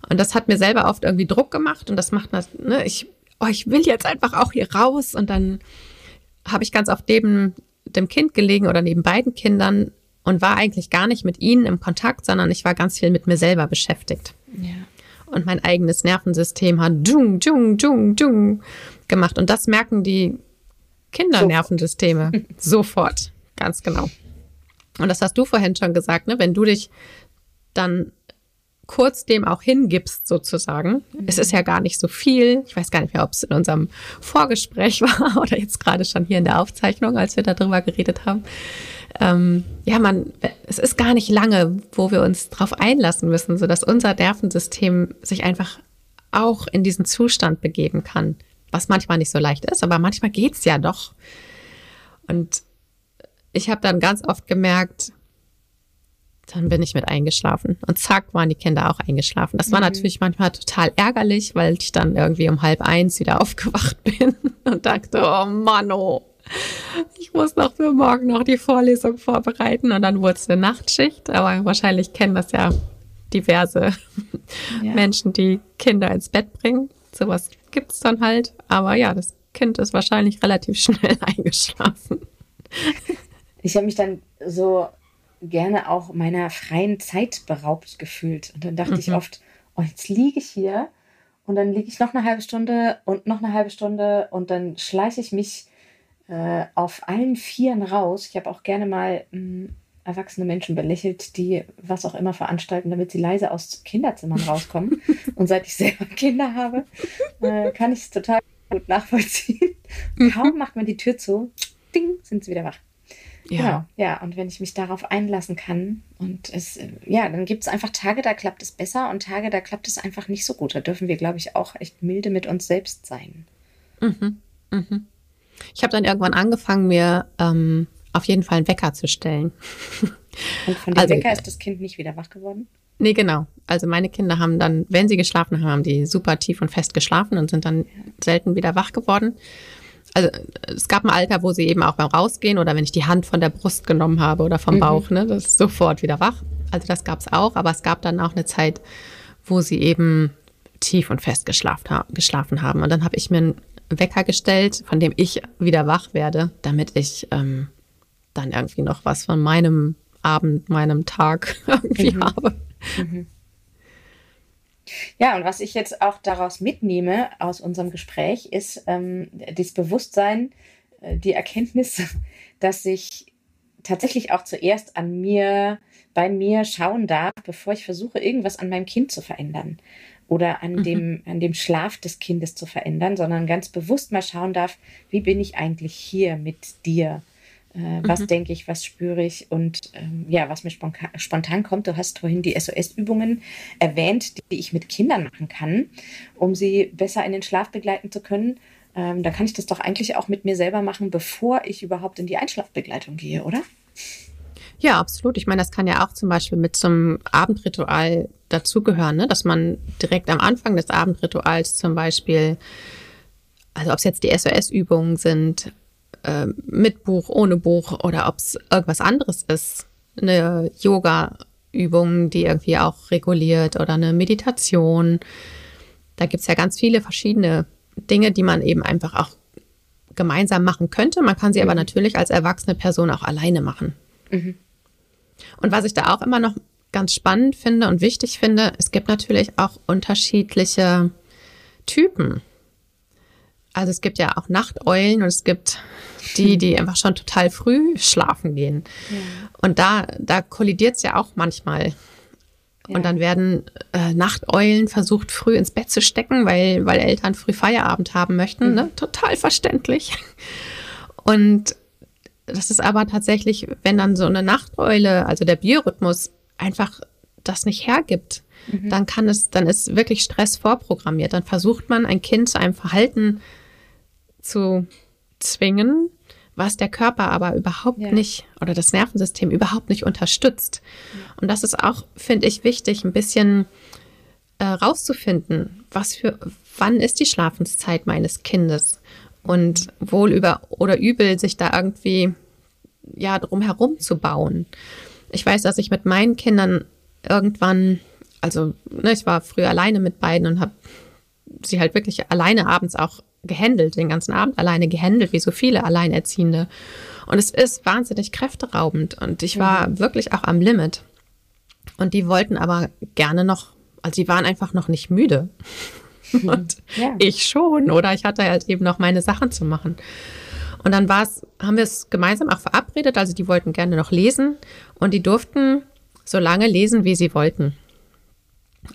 Und das hat mir selber oft irgendwie Druck gemacht. Und das macht, ne, ich, oh, ich will jetzt einfach auch hier raus. Und dann habe ich ganz oft neben dem Kind gelegen oder neben beiden Kindern und war eigentlich gar nicht mit ihnen im Kontakt, sondern ich war ganz viel mit mir selber beschäftigt. Ja. Und mein eigenes Nervensystem hat dung, dung, dung, dung gemacht. Und das merken die Kindernervensysteme so. sofort. Ganz genau. Und das hast du vorhin schon gesagt, ne? Wenn du dich dann kurz dem auch hingibst, sozusagen. Mhm. Es ist ja gar nicht so viel. Ich weiß gar nicht mehr, ob es in unserem Vorgespräch war oder jetzt gerade schon hier in der Aufzeichnung, als wir darüber geredet haben. Ähm, ja, man, es ist gar nicht lange, wo wir uns darauf einlassen müssen, sodass unser Nervensystem sich einfach auch in diesen Zustand begeben kann. was manchmal nicht so leicht ist, aber manchmal geht's ja doch. Und ich habe dann ganz oft gemerkt, dann bin ich mit eingeschlafen. Und zack, waren die Kinder auch eingeschlafen. Das war mhm. natürlich manchmal total ärgerlich, weil ich dann irgendwie um halb eins wieder aufgewacht bin und dachte, oh Mann, oh, ich muss noch für morgen noch die Vorlesung vorbereiten. Und dann wurde es eine Nachtschicht. Aber wahrscheinlich kennen das ja diverse ja. Menschen, die Kinder ins Bett bringen. Sowas gibt es dann halt. Aber ja, das Kind ist wahrscheinlich relativ schnell eingeschlafen. Ich habe mich dann so gerne auch meiner freien Zeit beraubt gefühlt. Und dann dachte mhm. ich oft, oh, jetzt liege ich hier und dann liege ich noch eine halbe Stunde und noch eine halbe Stunde und dann schleiche ich mich äh, auf allen Vieren raus. Ich habe auch gerne mal mh, hm, erwachsene Menschen belächelt, die was auch immer veranstalten, damit sie leise aus Kinderzimmern rauskommen. und seit ich selber Kinder habe, äh, kann ich es total gut nachvollziehen. Mhm. Kaum macht man die Tür zu, ding, sind sie wieder wach. Ja. Genau, ja, und wenn ich mich darauf einlassen kann und es, äh, ja, dann gibt es einfach Tage, da klappt es besser und Tage, da klappt es einfach nicht so gut. Da dürfen wir, glaube ich, auch echt milde mit uns selbst sein. Mhm. Mhm. Ich habe dann irgendwann angefangen, mir ähm, auf jeden Fall einen Wecker zu stellen. Und von dem also, Wecker ist das Kind nicht wieder wach geworden? Nee, genau. Also meine Kinder haben dann, wenn sie geschlafen haben, haben die super tief und fest geschlafen und sind dann selten wieder wach geworden also es gab ein Alter, wo sie eben auch beim Rausgehen oder wenn ich die Hand von der Brust genommen habe oder vom mhm. Bauch, ne, das ist sofort wieder wach. Also das gab es auch, aber es gab dann auch eine Zeit, wo sie eben tief und fest geschlafen, geschlafen haben. Und dann habe ich mir einen Wecker gestellt, von dem ich wieder wach werde, damit ich ähm, dann irgendwie noch was von meinem Abend, meinem Tag irgendwie mhm. habe. Mhm. Ja, und was ich jetzt auch daraus mitnehme aus unserem Gespräch, ist ähm, das Bewusstsein, äh, die Erkenntnis, dass ich tatsächlich auch zuerst an mir, bei mir schauen darf, bevor ich versuche, irgendwas an meinem Kind zu verändern oder an, mhm. dem, an dem Schlaf des Kindes zu verändern, sondern ganz bewusst mal schauen darf, wie bin ich eigentlich hier mit dir? Äh, was mhm. denke ich, was spüre ich und ähm, ja, was mir spontan, spontan kommt. Du hast vorhin die SOS-Übungen erwähnt, die ich mit Kindern machen kann, um sie besser in den Schlaf begleiten zu können. Ähm, da kann ich das doch eigentlich auch mit mir selber machen, bevor ich überhaupt in die Einschlafbegleitung gehe, oder? Ja, absolut. Ich meine, das kann ja auch zum Beispiel mit zum Abendritual dazugehören, ne? dass man direkt am Anfang des Abendrituals zum Beispiel, also ob es jetzt die SOS-Übungen sind, äh, mit Buch, ohne Buch oder ob es irgendwas anderes ist. Eine Yoga-Übung, die irgendwie auch reguliert oder eine Meditation. Da gibt es ja ganz viele verschiedene Dinge, die man eben einfach auch gemeinsam machen könnte. Man kann sie mhm. aber natürlich als erwachsene Person auch alleine machen. Mhm. Und was ich da auch immer noch ganz spannend finde und wichtig finde, es gibt natürlich auch unterschiedliche Typen. Also es gibt ja auch Nachteulen und es gibt die, die einfach schon total früh schlafen gehen. Ja. Und da, da kollidiert es ja auch manchmal. Ja. Und dann werden äh, Nachteulen versucht, früh ins Bett zu stecken, weil, weil Eltern früh Feierabend haben möchten. Mhm. Ne? Total verständlich. Und das ist aber tatsächlich, wenn dann so eine Nachteule, also der Biorhythmus, einfach das nicht hergibt, mhm. dann kann es, dann ist wirklich Stress vorprogrammiert. Dann versucht man ein Kind zu einem Verhalten zu zwingen, was der Körper aber überhaupt ja. nicht oder das Nervensystem überhaupt nicht unterstützt. Und das ist auch, finde ich, wichtig, ein bisschen äh, rauszufinden, was für, wann ist die Schlafenszeit meines Kindes und wohl über oder übel sich da irgendwie ja drum herum zu bauen. Ich weiß, dass ich mit meinen Kindern irgendwann, also ne, ich war früher alleine mit beiden und habe sie halt wirklich alleine abends auch gehandelt, den ganzen Abend alleine gehandelt, wie so viele Alleinerziehende. Und es ist wahnsinnig kräfteraubend und ich war mhm. wirklich auch am Limit. Und die wollten aber gerne noch, also die waren einfach noch nicht müde. Und ja. ich schon, oder ich hatte halt eben noch meine Sachen zu machen. Und dann war es, haben wir es gemeinsam auch verabredet, also die wollten gerne noch lesen und die durften so lange lesen, wie sie wollten.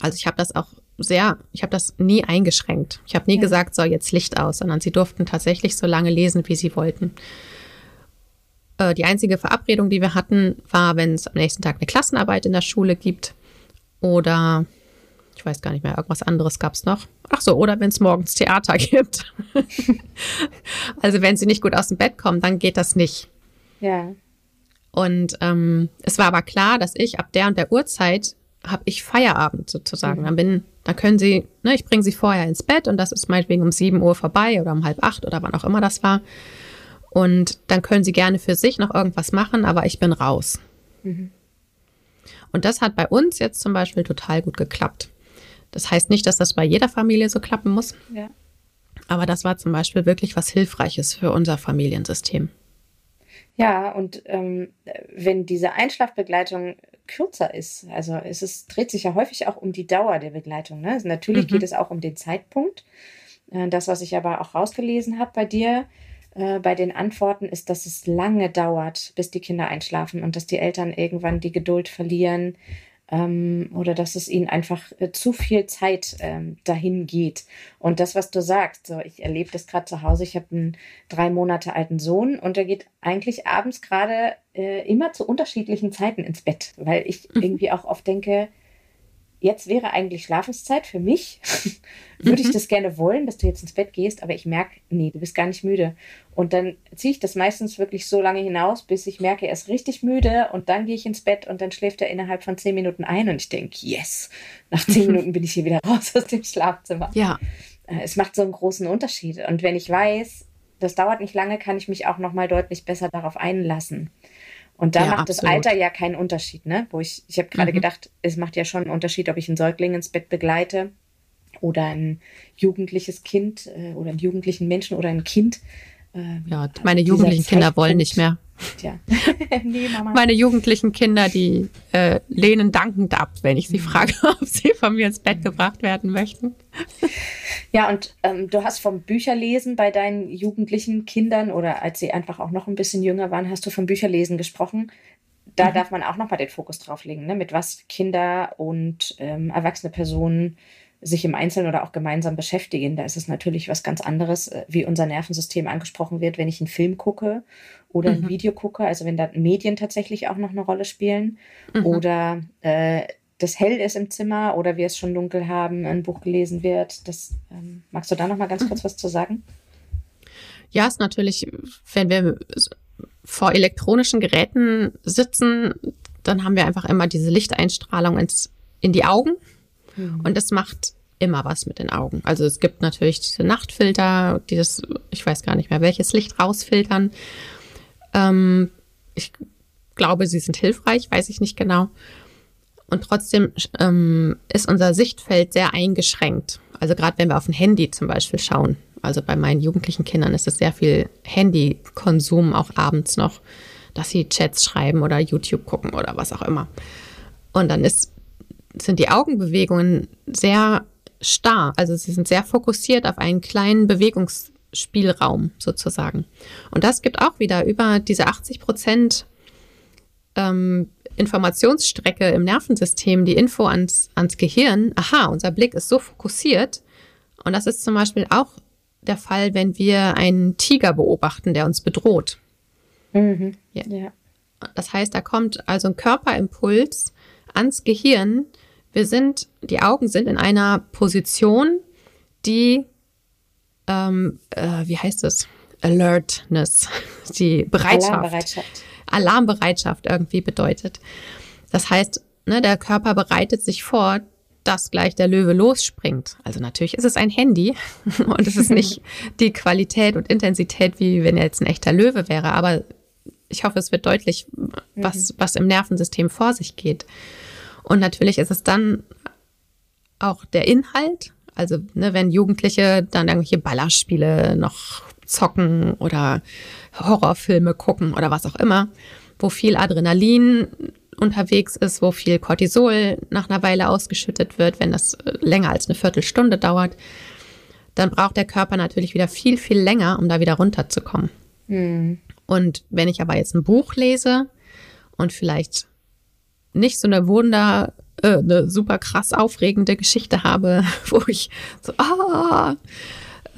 Also ich habe das auch sehr, ich habe das nie eingeschränkt. Ich habe nie ja. gesagt, so jetzt Licht aus, sondern sie durften tatsächlich so lange lesen, wie sie wollten. Äh, die einzige Verabredung, die wir hatten, war, wenn es am nächsten Tag eine Klassenarbeit in der Schule gibt oder ich weiß gar nicht mehr, irgendwas anderes gab es noch. Ach so, oder wenn es morgens Theater gibt. also wenn sie nicht gut aus dem Bett kommen, dann geht das nicht. Ja. Und ähm, es war aber klar, dass ich ab der und der Uhrzeit habe ich Feierabend sozusagen. Mhm. Dann bin, dann können sie, ne, ich bringe sie vorher ins Bett und das ist meinetwegen um sieben Uhr vorbei oder um halb acht oder wann auch immer das war. Und dann können sie gerne für sich noch irgendwas machen, aber ich bin raus. Mhm. Und das hat bei uns jetzt zum Beispiel total gut geklappt. Das heißt nicht, dass das bei jeder Familie so klappen muss. Ja. Aber das war zum Beispiel wirklich was Hilfreiches für unser Familiensystem. Ja, und ähm, wenn diese Einschlafbegleitung kürzer ist, also es ist, dreht sich ja häufig auch um die Dauer der Begleitung. Ne? Also natürlich mhm. geht es auch um den Zeitpunkt. Äh, das, was ich aber auch rausgelesen habe bei dir, äh, bei den Antworten, ist, dass es lange dauert, bis die Kinder einschlafen und dass die Eltern irgendwann die Geduld verlieren, ähm, oder dass es ihnen einfach äh, zu viel Zeit ähm, dahin geht. Und das, was du sagst, so ich erlebe das gerade zu Hause, ich habe einen drei Monate alten Sohn und der geht eigentlich abends gerade äh, immer zu unterschiedlichen Zeiten ins Bett, weil ich mhm. irgendwie auch oft denke, jetzt wäre eigentlich Schlafenszeit für mich. Würde ich mhm. das gerne wollen, dass du jetzt ins Bett gehst, aber ich merke, nee, du bist gar nicht müde. Und dann ziehe ich das meistens wirklich so lange hinaus, bis ich merke, er ist richtig müde und dann gehe ich ins Bett und dann schläft er innerhalb von zehn Minuten ein und ich denke, yes, nach zehn Minuten bin ich hier wieder raus aus dem Schlafzimmer. Ja. Äh, es macht so einen großen Unterschied. Und wenn ich weiß, das dauert nicht lange, kann ich mich auch nochmal deutlich besser darauf einlassen. Und da ja, macht absolut. das Alter ja keinen Unterschied, ne? Wo ich, ich habe gerade mhm. gedacht, es macht ja schon einen Unterschied, ob ich einen Säugling ins Bett begleite oder ein jugendliches Kind äh, oder einen jugendlichen Menschen oder ein Kind. Äh, ja, meine jugendlichen Kinder wollen nicht mehr. Tja. nee, Mama. Meine jugendlichen Kinder, die äh, lehnen dankend ab, wenn ich sie mhm. frage, ob sie von mir ins Bett mhm. gebracht werden möchten. Ja, und ähm, du hast vom Bücherlesen bei deinen jugendlichen Kindern oder als sie einfach auch noch ein bisschen jünger waren, hast du vom Bücherlesen gesprochen. Da mhm. darf man auch nochmal den Fokus drauf legen, ne? mit was Kinder und ähm, erwachsene Personen sich im Einzelnen oder auch gemeinsam beschäftigen. Da ist es natürlich was ganz anderes, äh, wie unser Nervensystem angesprochen wird, wenn ich einen Film gucke oder ein mhm. Video gucke, also wenn da Medien tatsächlich auch noch eine Rolle spielen mhm. oder äh, das hell ist im Zimmer oder wir es schon dunkel haben, ein Buch gelesen wird. Das ähm, magst du da noch mal ganz kurz was zu sagen? Ja, ist natürlich, wenn wir vor elektronischen Geräten sitzen, dann haben wir einfach immer diese Lichteinstrahlung ins, in die Augen mhm. und das macht immer was mit den Augen. Also es gibt natürlich diese Nachtfilter, die das, ich weiß gar nicht mehr, welches Licht rausfiltern. Ähm, ich glaube, sie sind hilfreich, weiß ich nicht genau. Und trotzdem ähm, ist unser Sichtfeld sehr eingeschränkt. Also gerade wenn wir auf ein Handy zum Beispiel schauen. Also bei meinen jugendlichen Kindern ist es sehr viel Handykonsum auch abends noch, dass sie Chats schreiben oder YouTube gucken oder was auch immer. Und dann ist, sind die Augenbewegungen sehr starr. Also sie sind sehr fokussiert auf einen kleinen Bewegungsspielraum sozusagen. Und das gibt auch wieder über diese 80 Prozent ähm, Informationsstrecke im Nervensystem, die Info ans, ans Gehirn, aha, unser Blick ist so fokussiert. Und das ist zum Beispiel auch der Fall, wenn wir einen Tiger beobachten, der uns bedroht. Mhm. Ja. ja. Das heißt, da kommt also ein Körperimpuls ans Gehirn. Wir sind, die Augen sind in einer Position, die, ähm, äh, wie heißt es? Alertness, die Bereitschaft. Alarmbereitschaft. Alarmbereitschaft irgendwie bedeutet. Das heißt, ne, der Körper bereitet sich vor, dass gleich der Löwe losspringt. Also natürlich ist es ein Handy und es ist nicht die Qualität und Intensität, wie wenn er jetzt ein echter Löwe wäre, aber ich hoffe, es wird deutlich, was, mhm. was im Nervensystem vor sich geht. Und natürlich ist es dann auch der Inhalt. Also, ne, wenn Jugendliche dann irgendwelche Ballerspiele noch zocken oder Horrorfilme gucken oder was auch immer, wo viel Adrenalin unterwegs ist, wo viel Cortisol nach einer Weile ausgeschüttet wird, wenn das äh, länger als eine Viertelstunde dauert, dann braucht der Körper natürlich wieder viel, viel länger, um da wieder runterzukommen. Mhm. Und wenn ich aber jetzt ein Buch lese und vielleicht nicht so eine Wunder, äh, eine super krass aufregende Geschichte habe, wo ich so, ah,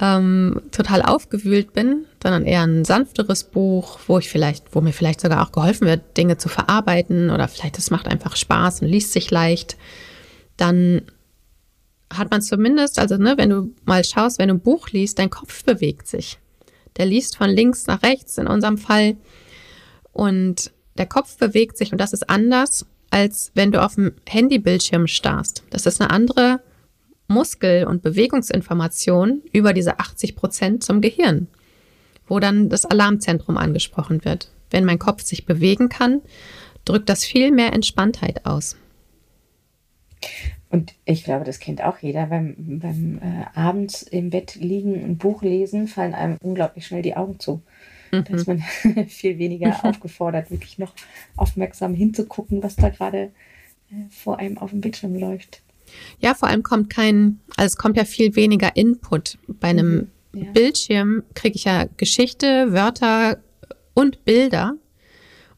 ähm, total aufgewühlt bin, sondern eher ein sanfteres Buch, wo ich vielleicht, wo mir vielleicht sogar auch geholfen wird, Dinge zu verarbeiten oder vielleicht es macht einfach Spaß und liest sich leicht, dann hat man zumindest, also ne, wenn du mal schaust, wenn du ein Buch liest, dein Kopf bewegt sich. Der liest von links nach rechts in unserem Fall. Und der Kopf bewegt sich und das ist anders, als wenn du auf dem Handybildschirm starrst. Das ist eine andere Muskel- und Bewegungsinformation über diese 80 Prozent zum Gehirn, wo dann das Alarmzentrum angesprochen wird. Wenn mein Kopf sich bewegen kann, drückt das viel mehr Entspanntheit aus. Und ich glaube, das kennt auch jeder. Beim, beim äh, abends im Bett liegen, ein Buch lesen, fallen einem unglaublich schnell die Augen zu. Mhm. Da ist man viel weniger aufgefordert, wirklich noch aufmerksam hinzugucken, was da gerade äh, vor einem auf dem Bildschirm läuft. Ja, vor allem kommt kein, also es kommt ja viel weniger Input. Bei einem mhm, ja. Bildschirm kriege ich ja Geschichte, Wörter und Bilder.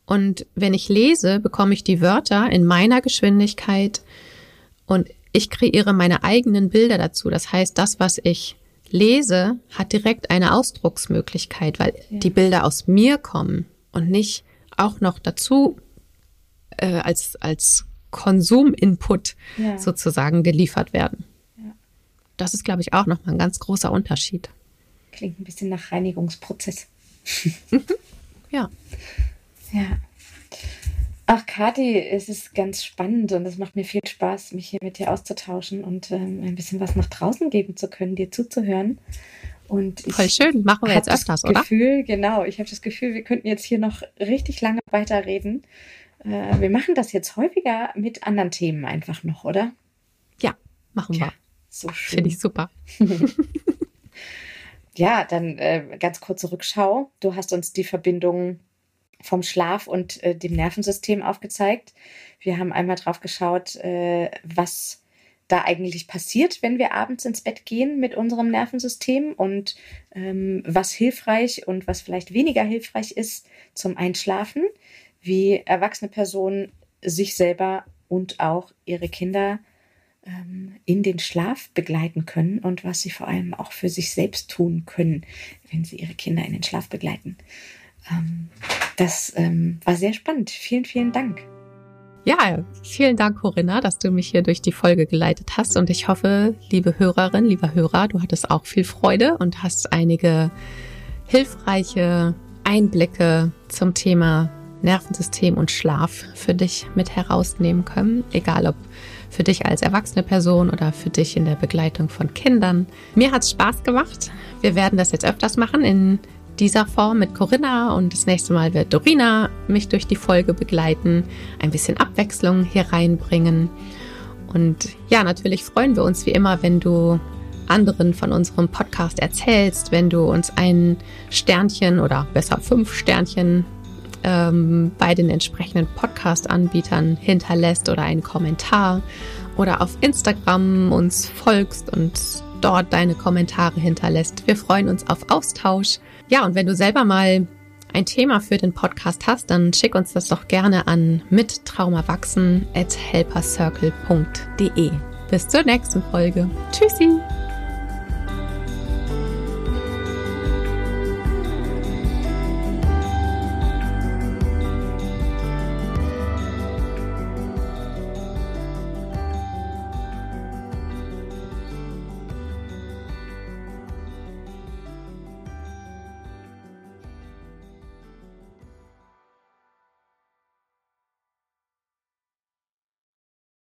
Und wenn ich lese, bekomme ich die Wörter in meiner Geschwindigkeit und ich kreiere meine eigenen Bilder dazu. Das heißt, das, was ich lese, hat direkt eine Ausdrucksmöglichkeit, weil ja. die Bilder aus mir kommen und nicht auch noch dazu äh, als, als Konsuminput ja. sozusagen geliefert werden. Ja. Das ist, glaube ich, auch nochmal ein ganz großer Unterschied. Klingt ein bisschen nach Reinigungsprozess. ja. Ja. Ach, Kathi, es ist ganz spannend und es macht mir viel Spaß, mich hier mit dir auszutauschen und ähm, ein bisschen was nach draußen geben zu können, dir zuzuhören. Und ich Voll schön, machen wir jetzt öfters, oder? Gefühl, genau, ich habe das Gefühl, wir könnten jetzt hier noch richtig lange weiterreden. Äh, wir machen das jetzt häufiger mit anderen Themen einfach noch, oder? Ja, machen wir. Ja, so schön. Finde ich super. ja, dann äh, ganz kurze Rückschau. Du hast uns die Verbindung vom Schlaf und äh, dem Nervensystem aufgezeigt. Wir haben einmal drauf geschaut, äh, was da eigentlich passiert, wenn wir abends ins Bett gehen mit unserem Nervensystem und ähm, was hilfreich und was vielleicht weniger hilfreich ist zum Einschlafen, wie erwachsene Personen sich selber und auch ihre Kinder ähm, in den Schlaf begleiten können und was sie vor allem auch für sich selbst tun können, wenn sie ihre Kinder in den Schlaf begleiten. Ähm, das ähm, war sehr spannend. Vielen, vielen Dank. Ja, vielen Dank, Corinna, dass du mich hier durch die Folge geleitet hast. Und ich hoffe, liebe Hörerin, lieber Hörer, du hattest auch viel Freude und hast einige hilfreiche Einblicke zum Thema Nervensystem und Schlaf für dich mit herausnehmen können. Egal ob für dich als erwachsene Person oder für dich in der Begleitung von Kindern. Mir hat es Spaß gemacht. Wir werden das jetzt öfters machen in dieser Form mit Corinna und das nächste Mal wird Dorina mich durch die Folge begleiten, ein bisschen Abwechslung hier reinbringen. Und ja, natürlich freuen wir uns wie immer, wenn du anderen von unserem Podcast erzählst, wenn du uns ein Sternchen oder besser fünf Sternchen ähm, bei den entsprechenden Podcast-Anbietern hinterlässt oder einen Kommentar oder auf Instagram uns folgst und dort deine Kommentare hinterlässt. Wir freuen uns auf Austausch. Ja, und wenn du selber mal ein Thema für den Podcast hast, dann schick uns das doch gerne an mittraumawachsen at helpercircle.de. Bis zur nächsten Folge. Tschüssi!